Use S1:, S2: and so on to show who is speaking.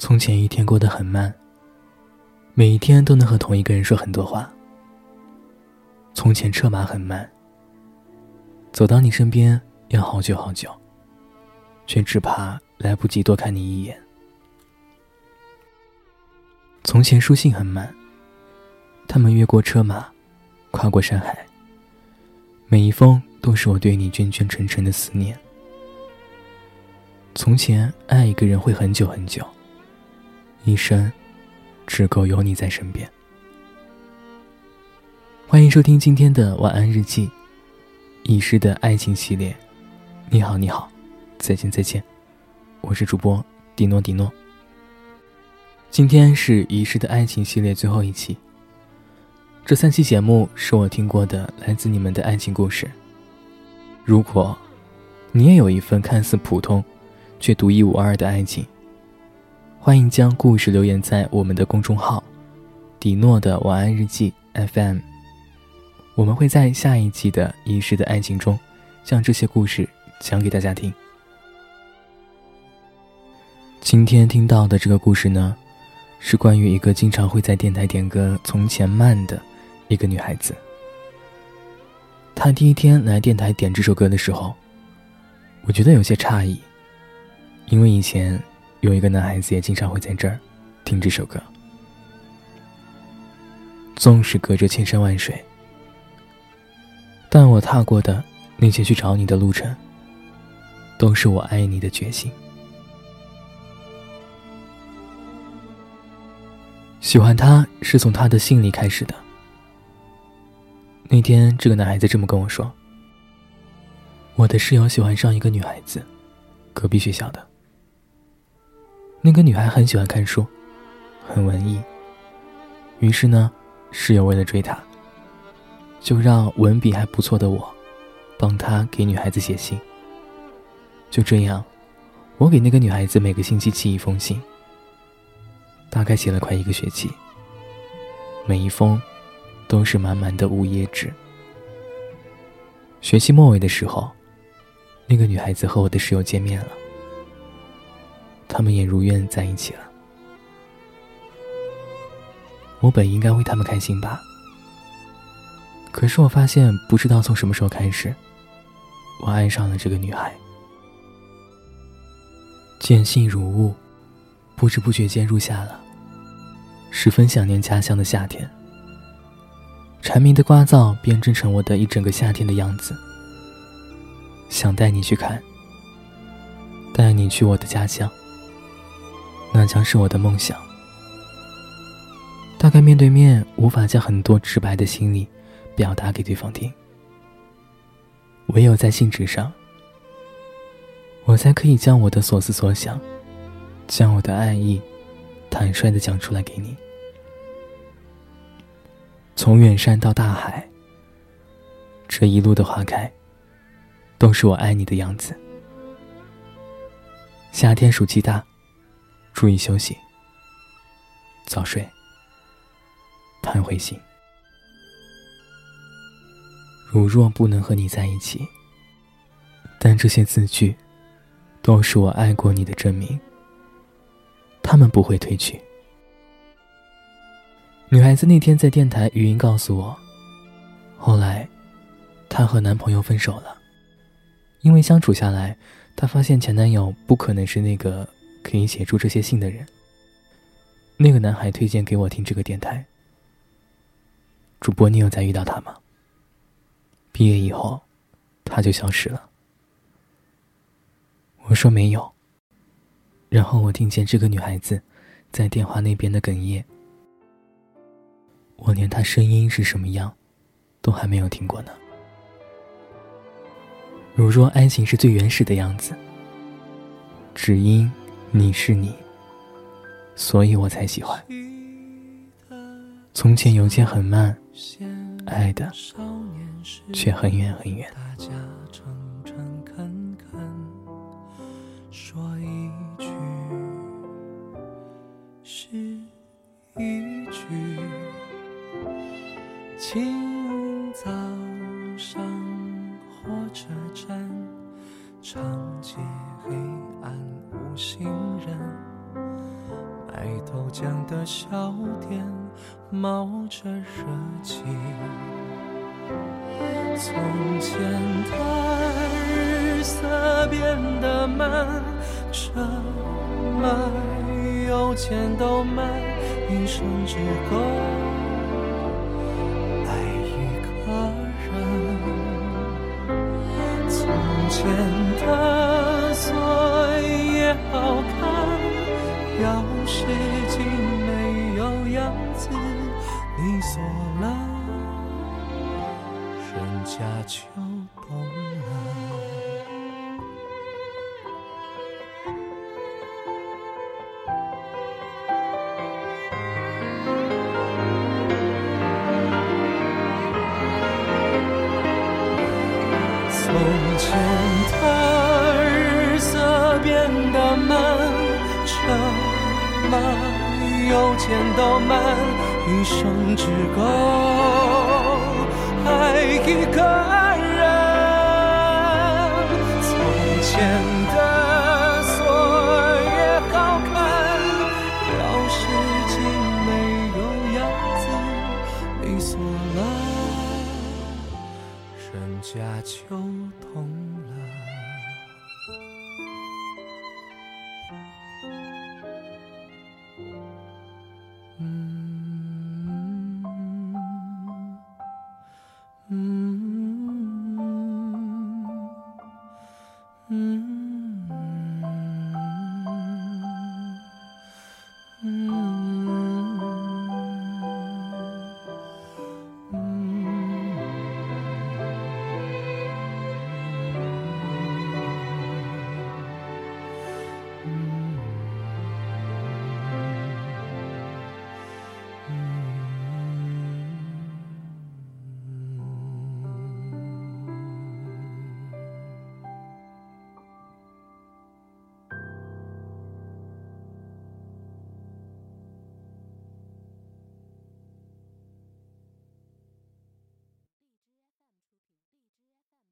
S1: 从前一天过得很慢，每一天都能和同一个人说很多话。从前车马很慢，走到你身边要好久好久，却只怕来不及多看你一眼。从前书信很慢，他们越过车马，跨过山海，每一封都是我对你眷眷沉沉的思念。从前爱一个人会很久很久，一生只够有你在身边。欢迎收听今天的晚安日记，遗失的爱情系列。你好，你好，再见，再见，我是主播迪诺，迪诺。今天是遗失的爱情系列最后一期。这三期节目是我听过的来自你们的爱情故事。如果你也有一份看似普通。却独一无二的爱情。欢迎将故事留言在我们的公众号“迪诺的晚安日记 FM”，我们会在下一季的《遗失的爱情》中，将这些故事讲给大家听。今天听到的这个故事呢，是关于一个经常会在电台点歌《从前慢》的一个女孩子。她第一天来电台点这首歌的时候，我觉得有些诧异。因为以前有一个男孩子也经常会在这儿听这首歌，纵使隔着千山万水，但我踏过的那些去找你的路程，都是我爱你的决心。喜欢他是从他的信里开始的。那天，这个男孩子这么跟我说：“我的室友喜欢上一个女孩子，隔壁学校的。”那个女孩很喜欢看书，很文艺。于是呢，室友为了追她，就让文笔还不错的我，帮她给女孩子写信。就这样，我给那个女孩子每个星期寄一封信，大概写了快一个学期。每一封，都是满满的五页纸。学期末尾的时候，那个女孩子和我的室友见面了。他们也如愿在一起了。我本应该为他们开心吧，可是我发现，不知道从什么时候开始，我爱上了这个女孩。见信如晤，不知不觉间入夏了，十分想念家乡的夏天。蝉鸣的聒噪编织成我的一整个夏天的样子。想带你去看，带你去我的家乡。那将是我的梦想。大概面对面无法将很多直白的心理表达给对方听，唯有在信纸上，我才可以将我的所思所想，将我的爱意坦率的讲出来给你。从远山到大海，这一路的花开，都是我爱你的样子。夏天暑气大。注意休息，早睡，盼会醒。如若不能和你在一起，但这些字句，都是我爱过你的证明。他们不会褪去。女孩子那天在电台语音告诉我，后来，她和男朋友分手了，因为相处下来，她发现前男友不可能是那个。可以写出这些信的人，那个男孩推荐给我听这个电台。主播，你有再遇到他吗？毕业以后，他就消失了。我说没有。然后我听见这个女孩子在电话那边的哽咽，我连她声音是什么样，都还没有听过呢。如若爱情是最原始的样子，只因。你是你，所以我才喜欢。从前邮件很慢，爱的却很远很远。清早上火车站，长街黑暗无行人。
S2: 白头江的小店冒着热气。从前的日色变得慢，车马邮件都慢，一生只够有样子，你锁了。人家就懂了。从前的日色变得慢，车马由浅到慢，一生只够。爱一个人，从前